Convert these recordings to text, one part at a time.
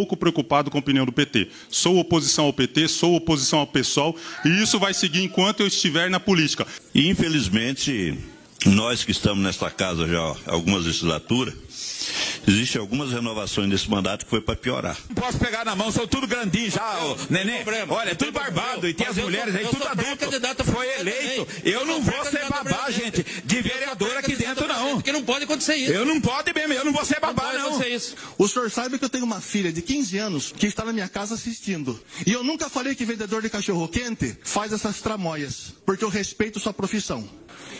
pouco preocupado com a opinião do PT. Sou oposição ao PT, sou oposição ao PSOL, e isso vai seguir enquanto eu estiver na política. Infelizmente, nós que estamos nesta casa já há algumas legislaturas, Existem algumas renovações desse mandato que foi para piorar. Não posso pegar na mão, sou tudo grandinho já, ô, neném. Olha, tudo barbado e tem as mulheres aí, tudo adulto. Foi eleito. Eu não vou ser babá, gente, de vereador aqui dentro, não. Porque não pode acontecer isso. Eu não pode mesmo, eu não vou ser babá, não. O senhor sabe que eu tenho uma filha de 15 anos que está na minha casa assistindo. E eu nunca falei que vendedor de cachorro quente faz essas tramóias, porque eu respeito sua profissão.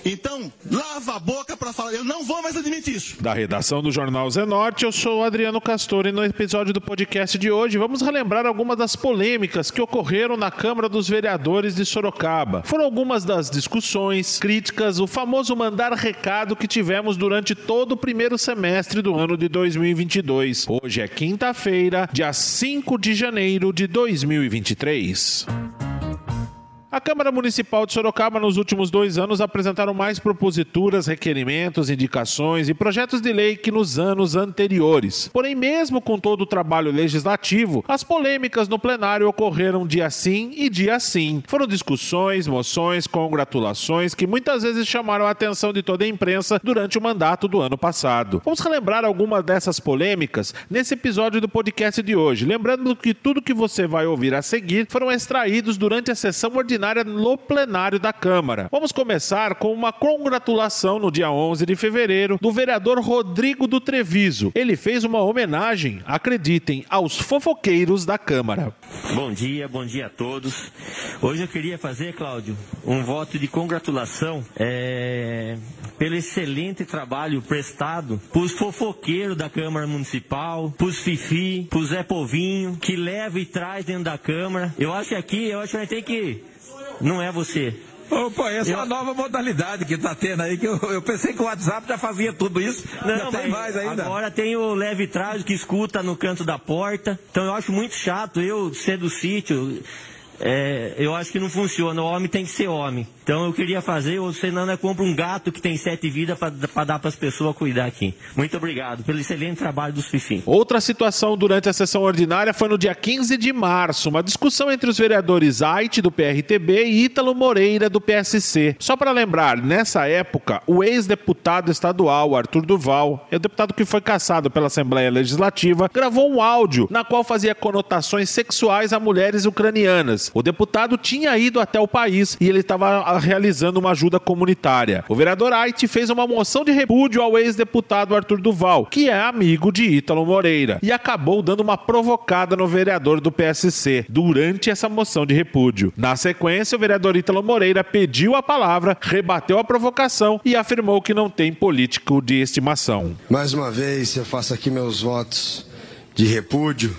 Então, lava a boca para falar. Eu não vou mais admitir isso. Da redação do Jornal Zenorte, eu sou o Adriano Castor e no episódio do podcast de hoje vamos relembrar algumas das polêmicas que ocorreram na Câmara dos Vereadores de Sorocaba. Foram algumas das discussões, críticas, o famoso mandar recado que tivemos durante todo o primeiro semestre do ano de 2022. Hoje é quinta-feira, dia 5 de janeiro de 2023. A Câmara Municipal de Sorocaba, nos últimos dois anos, apresentaram mais proposituras, requerimentos, indicações e projetos de lei que nos anos anteriores. Porém, mesmo com todo o trabalho legislativo, as polêmicas no plenário ocorreram dia sim e dia sim. Foram discussões, moções, congratulações que muitas vezes chamaram a atenção de toda a imprensa durante o mandato do ano passado. Vamos relembrar algumas dessas polêmicas nesse episódio do podcast de hoje. Lembrando que tudo que você vai ouvir a seguir foram extraídos durante a sessão ordinária ordinária no plenário da Câmara. Vamos começar com uma congratulação no dia 11 de fevereiro do vereador Rodrigo do Treviso. Ele fez uma homenagem, acreditem, aos fofoqueiros da Câmara. Bom dia, bom dia a todos. Hoje eu queria fazer, Cláudio, um voto de congratulação é, pelo excelente trabalho prestado para os fofoqueiros da Câmara Municipal, para os Fifi, para o Zé Povinho, que leva e traz dentro da Câmara. Eu acho que aqui, eu acho que a gente tem que não é você. Opa, essa eu... é a nova modalidade que está tendo aí, que eu, eu, pensei que o WhatsApp já fazia tudo isso. Não, tem mais ainda. Agora tem o leve trás que escuta no canto da porta. Então eu acho muito chato eu ser do sítio. É, eu acho que não funciona. O homem tem que ser homem. Então eu queria fazer, ou senão é compra um gato que tem sete vidas para dar para as pessoas cuidar aqui. Muito obrigado pelo excelente trabalho dos Fifi. Outra situação durante a sessão ordinária foi no dia 15 de março, uma discussão entre os vereadores Ait do PRTB e Ítalo Moreira do PSC. Só para lembrar, nessa época, o ex-deputado estadual Arthur Duval, é o deputado que foi caçado pela Assembleia Legislativa, gravou um áudio na qual fazia conotações sexuais a mulheres ucranianas. O deputado tinha ido até o país e ele estava realizando uma ajuda comunitária. O vereador Ait fez uma moção de repúdio ao ex-deputado Arthur Duval, que é amigo de Ítalo Moreira, e acabou dando uma provocada no vereador do PSC durante essa moção de repúdio. Na sequência, o vereador Ítalo Moreira pediu a palavra, rebateu a provocação e afirmou que não tem político de estimação. Mais uma vez, eu faço aqui meus votos de repúdio,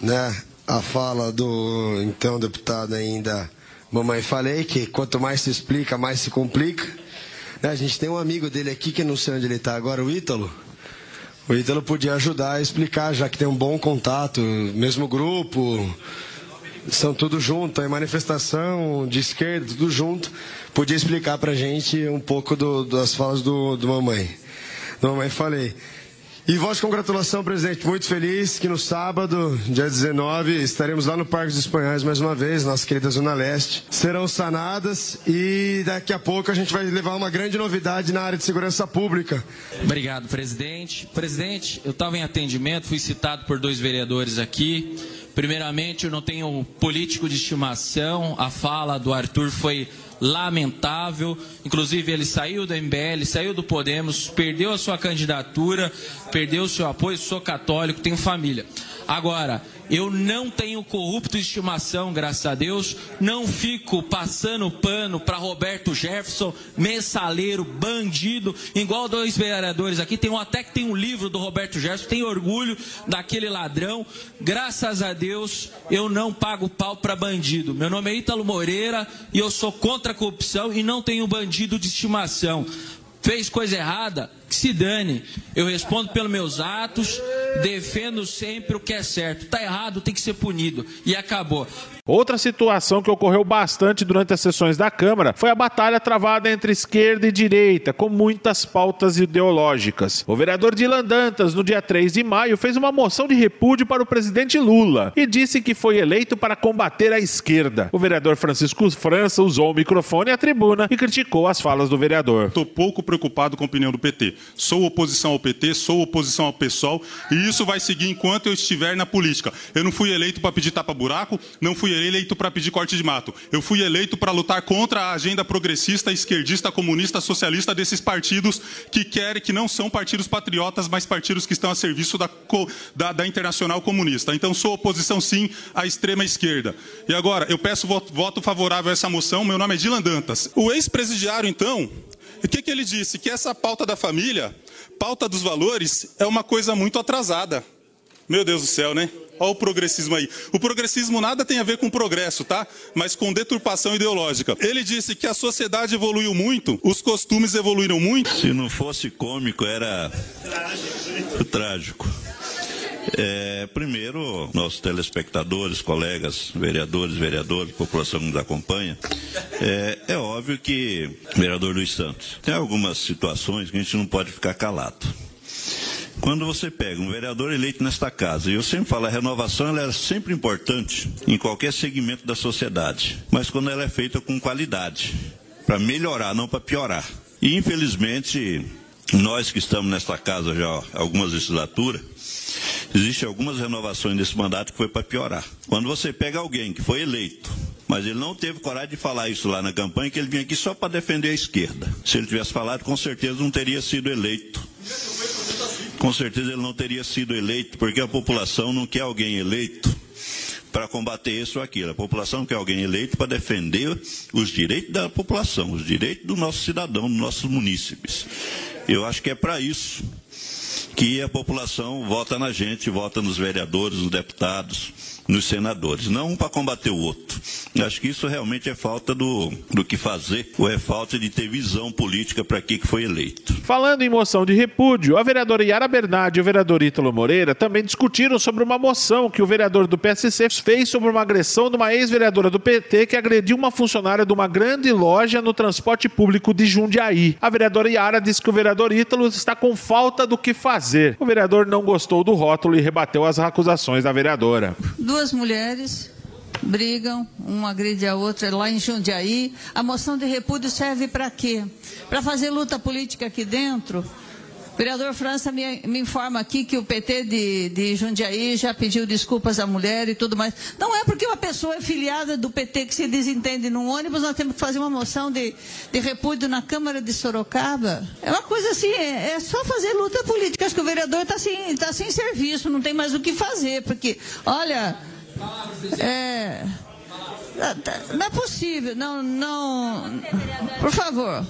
né? A fala do então deputado ainda Mamãe, falei que quanto mais se explica, mais se complica. Né, a gente tem um amigo dele aqui que não sei onde ele está agora, o Ítalo. O Ítalo podia ajudar a explicar, já que tem um bom contato, mesmo grupo, são tudo junto, é manifestação de esquerda, tudo junto. Podia explicar pra gente um pouco do, das falas do, do mamãe. Do mamãe falei. E voz de congratulação, presidente. Muito feliz que no sábado, dia 19, estaremos lá no Parque dos Espanhóis mais uma vez, nossa querida Zona Leste. Serão sanadas e daqui a pouco a gente vai levar uma grande novidade na área de segurança pública. Obrigado, presidente. Presidente, eu estava em atendimento, fui citado por dois vereadores aqui. Primeiramente, eu não tenho político de estimação. A fala do Arthur foi lamentável. Inclusive, ele saiu do MBL, saiu do Podemos, perdeu a sua candidatura, perdeu o seu apoio. Sou católico, tenho família. Agora, eu não tenho corrupto de estimação, graças a Deus. Não fico passando pano para Roberto Jefferson, mensaleiro, bandido, igual dois vereadores aqui. Tem um, até que tem um livro do Roberto Jefferson, tem orgulho daquele ladrão. Graças a Deus, eu não pago pau para bandido. Meu nome é Ítalo Moreira e eu sou contra a corrupção e não tenho bandido de estimação. Fez coisa errada, que se dane. Eu respondo pelos meus atos defendo sempre o que é certo. Tá errado, tem que ser punido. E acabou. Outra situação que ocorreu bastante durante as sessões da Câmara foi a batalha travada entre esquerda e direita, com muitas pautas ideológicas. O vereador Dilan Dantas, no dia 3 de maio, fez uma moção de repúdio para o presidente Lula e disse que foi eleito para combater a esquerda. O vereador Francisco França usou o microfone a tribuna e criticou as falas do vereador. Estou pouco preocupado com a opinião do PT. Sou oposição ao PT, sou oposição ao PSOL e isso vai seguir enquanto eu estiver na política. Eu não fui eleito para pedir tapa-buraco, não fui eleito para pedir corte de mato. Eu fui eleito para lutar contra a agenda progressista, esquerdista, comunista, socialista desses partidos que querem, que não são partidos patriotas, mas partidos que estão a serviço da, da, da Internacional Comunista. Então sou oposição sim à extrema esquerda. E agora, eu peço voto, voto favorável a essa moção. Meu nome é Dilan Dantas. O ex-presidiário, então, o que, que ele disse? Que essa pauta da família, pauta dos valores, é uma coisa muito atrasada. Meu Deus do céu, né? Olha o progressismo aí. O progressismo nada tem a ver com progresso, tá? Mas com deturpação ideológica. Ele disse que a sociedade evoluiu muito, os costumes evoluíram muito. Se não fosse cômico, era trágico. É, primeiro, nossos telespectadores, colegas, vereadores, vereadores, população que nos acompanha, é, é óbvio que, vereador Luiz Santos, tem algumas situações que a gente não pode ficar calado. Quando você pega um vereador eleito nesta casa, e eu sempre falo, a renovação ela é sempre importante em qualquer segmento da sociedade, mas quando ela é feita com qualidade, para melhorar, não para piorar. E infelizmente, nós que estamos nesta casa já há algumas legislaturas, Existem algumas renovações desse mandato que foi para piorar. Quando você pega alguém que foi eleito, mas ele não teve coragem de falar isso lá na campanha, que ele vinha aqui só para defender a esquerda. Se ele tivesse falado, com certeza não teria sido eleito. Com certeza ele não teria sido eleito, porque a população não quer alguém eleito para combater isso ou aquilo. A população quer alguém eleito para defender os direitos da população, os direitos do nosso cidadão, dos nossos munícipes. Eu acho que é para isso que a população vota na gente, vota nos vereadores, nos deputados, nos senadores, não um para combater o outro. Acho que isso realmente é falta do, do que fazer, ou é falta de ter visão política para que, que foi eleito. Falando em moção de repúdio, a vereadora Yara Bernardi e o vereador Ítalo Moreira também discutiram sobre uma moção que o vereador do PSC fez sobre uma agressão de uma ex-vereadora do PT que agrediu uma funcionária de uma grande loja no transporte público de Jundiaí. A vereadora Yara disse que o vereador Ítalo está com falta do que fazer. O vereador não gostou do rótulo e rebateu as acusações da vereadora. Do duas mulheres brigam, uma agride a outra lá em Jundiaí. A moção de repúdio serve para quê? Para fazer luta política aqui dentro? O vereador França me, me, informa aqui que o PT de, de Jundiaí já pediu desculpas à mulher e tudo mais. Não é porque uma pessoa é filiada do PT que se desentende num ônibus, nós temos que fazer uma moção de, de repúdio na Câmara de Sorocaba. É uma coisa assim, é, é só fazer luta política. Acho que o vereador está sem, tá sem serviço, não tem mais o que fazer, porque, olha, é, não é possível, não, não, por favor.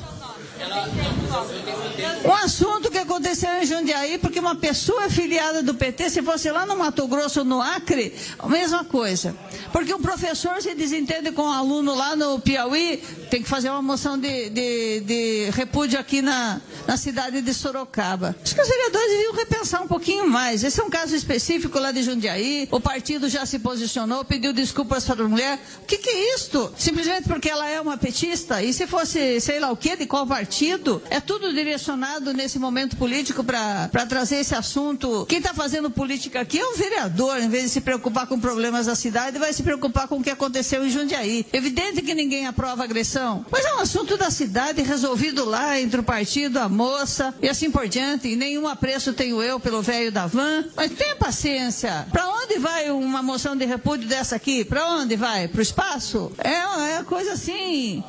Um assunto que aconteceu em Jundiaí, porque uma pessoa filiada do PT, se fosse lá no Mato Grosso no Acre, a mesma coisa. Porque um professor se desentende com um aluno lá no Piauí, tem que fazer uma moção de, de, de repúdio aqui na, na cidade de Sorocaba. Acho que os vereadores deviam repensar um pouquinho mais. Esse é um caso específico lá de Jundiaí, o partido já se posicionou, pediu desculpas para a mulher. O que, que é isto? Simplesmente porque ela é uma petista? E se fosse, sei lá o que, de qual partido? Partido. É tudo direcionado nesse momento político para trazer esse assunto. Quem está fazendo política aqui é o vereador, em vez de se preocupar com problemas da cidade, vai se preocupar com o que aconteceu em Jundiaí. Evidente que ninguém aprova agressão, mas é um assunto da cidade resolvido lá entre o partido, a moça e assim por diante. E nenhum apreço tenho eu pelo velho da van. Mas tenha paciência. Para onde vai uma moção de repúdio dessa aqui? Para onde vai? Para o espaço? É, é coisa assim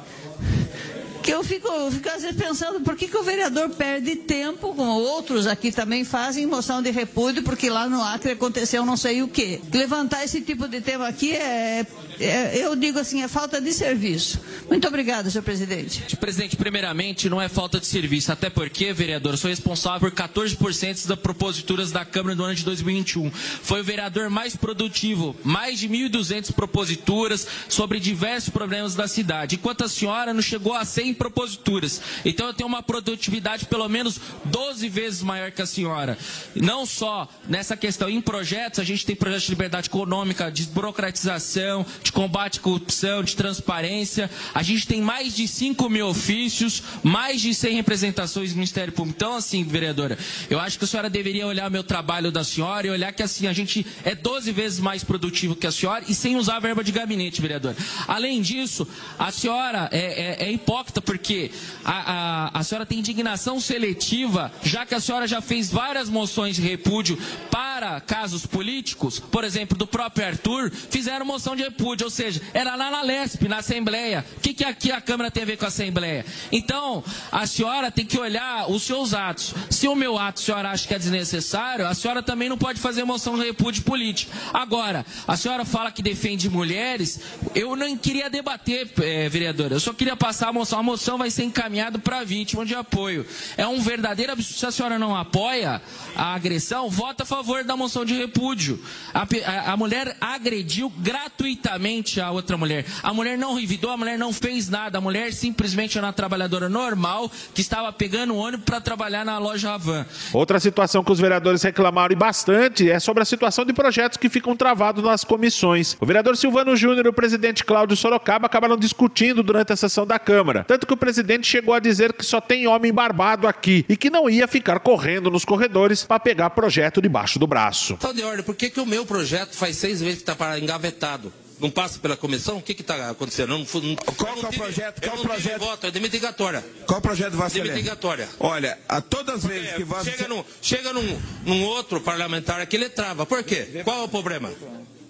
que eu fico, eu fico às vezes pensando por que, que o vereador perde tempo, como outros aqui também fazem, moção de repúdio, porque lá no Acre aconteceu não sei o quê. Levantar esse tipo de tema aqui é, é eu digo assim, é falta de serviço. Muito obrigada, senhor presidente. Presidente, primeiramente, não é falta de serviço, até porque, vereador, sou responsável por 14% das proposituras da Câmara do ano de 2021. Foi o vereador mais produtivo, mais de 1.200 proposituras sobre diversos problemas da cidade. Enquanto a senhora não chegou a 100 proposituras. Então eu tenho uma produtividade pelo menos 12 vezes maior que a senhora. Não só nessa questão, em projetos, a gente tem projetos de liberdade econômica, de burocratização, de combate à corrupção, de transparência. A gente tem mais de 5 mil ofícios, mais de 100 representações do Ministério Público. Então, assim, vereadora, eu acho que a senhora deveria olhar o meu trabalho da senhora e olhar que, assim, a gente é 12 vezes mais produtivo que a senhora e sem usar a verba de gabinete, vereadora. Além disso, a senhora é, é, é hipócrita porque a, a, a senhora tem indignação seletiva, já que a senhora já fez várias moções de repúdio para casos políticos, por exemplo, do próprio Arthur, fizeram moção de repúdio, ou seja, era lá na LESP, na Assembleia. O que, que aqui a Câmara tem a ver com a Assembleia? Então, a senhora tem que olhar os seus atos. Se o meu ato a senhora acha que é desnecessário, a senhora também não pode fazer moção de repúdio político. Agora, a senhora fala que defende mulheres, eu não queria debater, é, vereadora, eu só queria passar a moção. A moção vai ser encaminhada para a vítima de apoio. É um verdadeiro absurdo. Se a senhora não apoia a agressão, vota a favor da moção de repúdio. A, a, a mulher agrediu gratuitamente a outra mulher. A mulher não revidou, a mulher não fez nada. A mulher simplesmente era uma trabalhadora normal que estava pegando o ônibus para trabalhar na loja Havan. Outra situação que os vereadores reclamaram e bastante é sobre a situação de projetos que ficam travados nas comissões. O vereador Silvano Júnior e o presidente Cláudio Sorocaba acabaram discutindo durante a sessão da Câmara. Tanto que o presidente chegou a dizer que só tem homem barbado aqui e que não ia ficar correndo nos corredores para pegar projeto debaixo do braço. Tá de ordem, por que, que o meu projeto faz seis vezes que está engavetado? Não passa pela comissão? O que está acontecendo? Não, não, qual é o projeto? Qual eu não projeto? voto, é de mitigatória. Qual projeto vai ser? De mitigatória. Olha, a todas as vezes que vai Chega, num, chega num, num outro parlamentar aqui, ele trava. Por quê? Qual é o problema?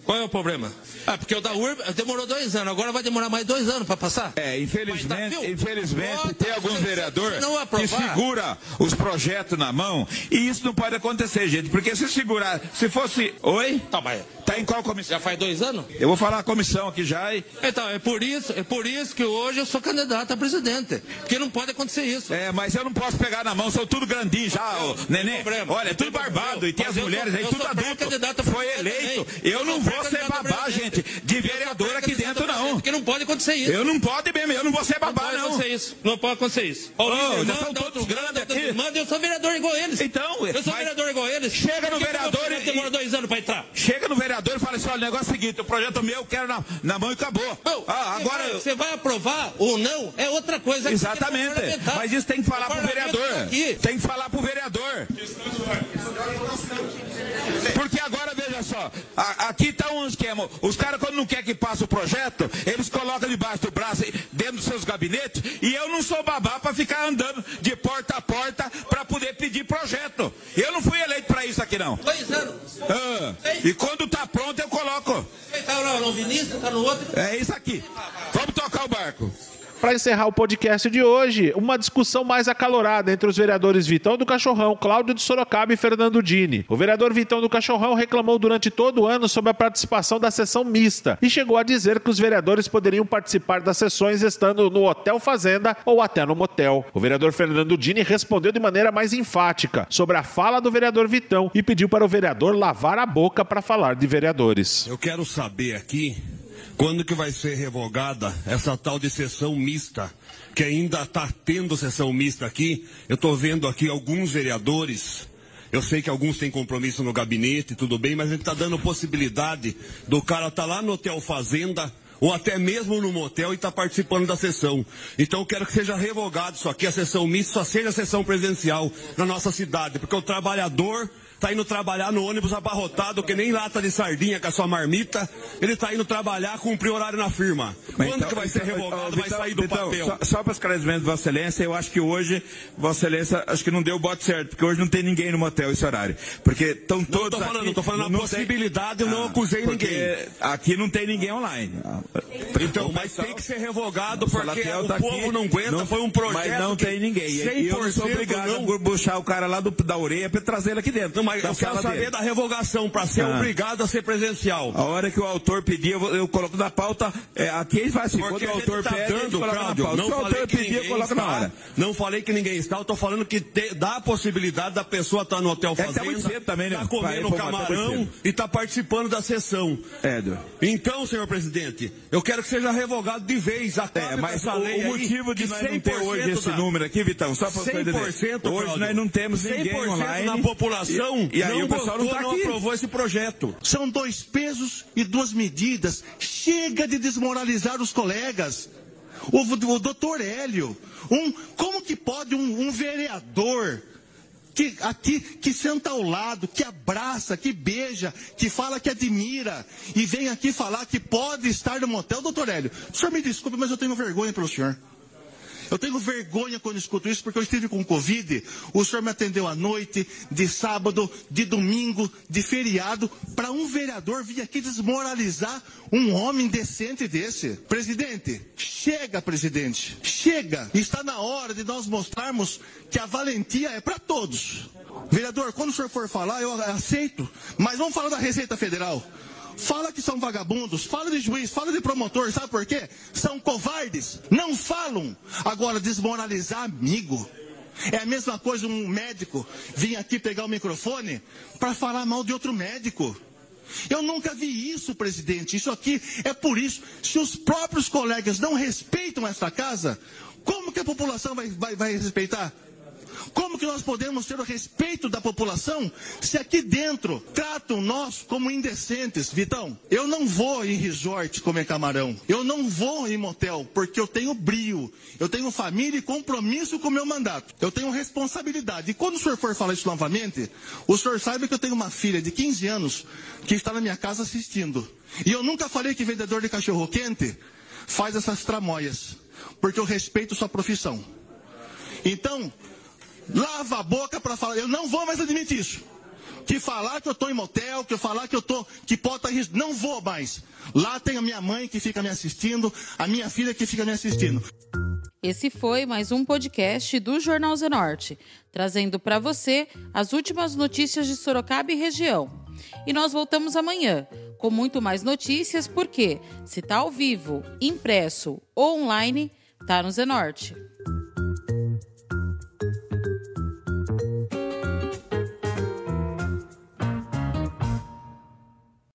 Qual é o problema? Ah, porque o da URB demorou dois anos, agora vai demorar mais dois anos para passar. É, infelizmente, tá, infelizmente Bota, tem alguns se- vereadores se não que segura os projetos na mão e isso não pode acontecer, gente, porque se segurar, se fosse, oi, Tá, mas tá em qual comissão? já faz dois anos? Eu vou falar a comissão aqui já e Então, é por isso, é por isso que hoje eu sou candidato a presidente. Porque não pode acontecer isso. É, mas eu não posso pegar na mão, são tudo grandinho já, ô, neném. problema. Olha, é tudo barbado problema. e tem as eu mulheres sou- aí, eu tudo sou adulto. pré-candidato a Foi eleito. Eu não sou vou ser babá, gente, de vereador aqui dentro, não. Porque não pode acontecer isso. Eu não pode mesmo, eu não vou ser Não babá, pode não. acontecer isso. Não pode acontecer isso. Ô, líder já são outro todos grandes aqui. Manda, eu sou vereador igual eles. Então, eu sou vereador igual eles. Chega no vereador e- demorou dois anos para entrar. Chega no vereador e fala assim: olha, o negócio é o seguinte, o projeto meu eu quero na, na mão e acabou. Não, ah, você agora. vai- Você vai aprovar ou não é outra coisa. que Exatamente. Mas isso tem que falar O pro vereador. tá. Tem que falar pro vereador. Porque agora, veja só, a- aqui tá um esquema. Os caras, quando não quer que passe o projeto, eles colocam debaixo do braço, dentro dos seus gabinetes, e eu não sou babá para ficar andando de porta a porta para poder pedir projeto. Eu não fui eleito para isso aqui, não. Dois anos. Ah, e quando tá pronto, eu coloco. Você tá lá no Vinícius, tá no outro. É isso aqui. Vamos tocar o barco. Para encerrar o podcast de hoje, uma discussão mais acalorada entre os vereadores Vitão do Cachorrão, Cláudio de Sorocaba e Fernando Dini. O vereador Vitão do Cachorrão reclamou durante todo o ano sobre a participação da sessão mista e chegou a dizer que os vereadores poderiam participar das sessões estando no Hotel Fazenda ou até no motel. O vereador Fernando Dini respondeu de maneira mais enfática sobre a fala do vereador Vitão e pediu para o vereador lavar a boca para falar de vereadores. Eu quero saber aqui quando que vai ser revogada essa tal de sessão mista, que ainda está tendo sessão mista aqui. Eu estou vendo aqui alguns vereadores. Eu sei que alguns têm compromisso no gabinete, tudo bem, mas a gente está dando possibilidade do cara estar lá no Hotel Fazenda ou até mesmo no motel e estar participando da sessão. Então eu quero que seja revogado isso aqui, a sessão mista só seja a sessão presencial na nossa cidade, porque o trabalhador está indo trabalhar no ônibus abarrotado, que nem lata de sardinha com a sua marmita, ele está indo trabalhar, cumprir horário na firma. Quando que vai ser revogado, vai sair do papel? então, Só, só para esclarecimento de Vossa Excelência, eu acho que hoje, Vossa Excelência, acho que não deu o bote certo, porque hoje não tem ninguém no motel esse horário. Porque estão Não todos. tô falando, aqui, tô falando a não possibilidade, eu não Ah, acusei ninguém. Aqui não tem ninguém online. Então, mas tem que ser revogado, porque o tá povo aqui, não aguenta, foi um projeto Mas não tem ninguém. E eu não sou 100% obrigado não- a puxar o cara lá do, da orelha para trazer ele aqui dentro. Não, mas eu quero saber dele. da revogação para ser ah. obrigado a ser presencial. A hora que o autor pedir, eu, eu coloco na pauta. É, aqui ele faz assim, Porque quando o autor tá pede, dando, Cláudio, não falei que pedir, ninguém está, Não falei que ninguém está, eu estou falando que te, dá a possibilidade da pessoa estar tá no hotel fazenda, é, tá cedo também, né? tá comendo Vai, camarão e tá participando da sessão. É, Então, senhor presidente, eu quero que seja revogado de vez. Acabe é, mas essa o, lei o motivo de nós não ter hoje esse da... número aqui, Vitão, só para você entender. Hoje Cláudio, nós não temos ninguém online. da população e, e aí o pessoal não, tá não aprovou esse projeto. São dois pesos e duas medidas. Chega de desmoralizar os colegas. O, o doutor Hélio, um, como que pode um, um vereador que aqui que senta ao lado, que abraça, que beija, que fala que admira e vem aqui falar que pode estar no motel, doutor Hélio. O senhor me desculpe, mas eu tenho vergonha pelo senhor. Eu tenho vergonha quando escuto isso, porque eu estive com Covid. O senhor me atendeu à noite, de sábado, de domingo, de feriado, para um vereador vir aqui desmoralizar um homem decente desse. Presidente, chega, presidente, chega. Está na hora de nós mostrarmos que a valentia é para todos. Vereador, quando o senhor for falar, eu aceito. Mas vamos falar da Receita Federal. Fala que são vagabundos, fala de juiz, fala de promotor, sabe por quê? São covardes, não falam. Agora, desmoralizar amigo. É a mesma coisa um médico vir aqui pegar o microfone para falar mal de outro médico. Eu nunca vi isso, presidente. Isso aqui é por isso. Se os próprios colegas não respeitam esta casa, como que a população vai, vai, vai respeitar? Como que nós podemos ter o respeito da população se aqui dentro tratam nós como indecentes? Vitão, eu não vou em resort comer camarão. Eu não vou em motel porque eu tenho brio. Eu tenho família e compromisso com o meu mandato. Eu tenho responsabilidade. E quando o senhor for falar isso novamente, o senhor sabe que eu tenho uma filha de 15 anos que está na minha casa assistindo. E eu nunca falei que vendedor de cachorro quente faz essas tramóias. Porque eu respeito sua profissão. Então, lava a boca para falar, eu não vou mais admitir isso. Que falar que eu estou em motel, que falar que eu estou, que pode risco, não vou mais. Lá tem a minha mãe que fica me assistindo, a minha filha que fica me assistindo. Esse foi mais um podcast do Jornal Zenorte, trazendo para você as últimas notícias de Sorocaba e região. E nós voltamos amanhã com muito mais notícias, porque se está ao vivo, impresso ou online, tá no Zenorte.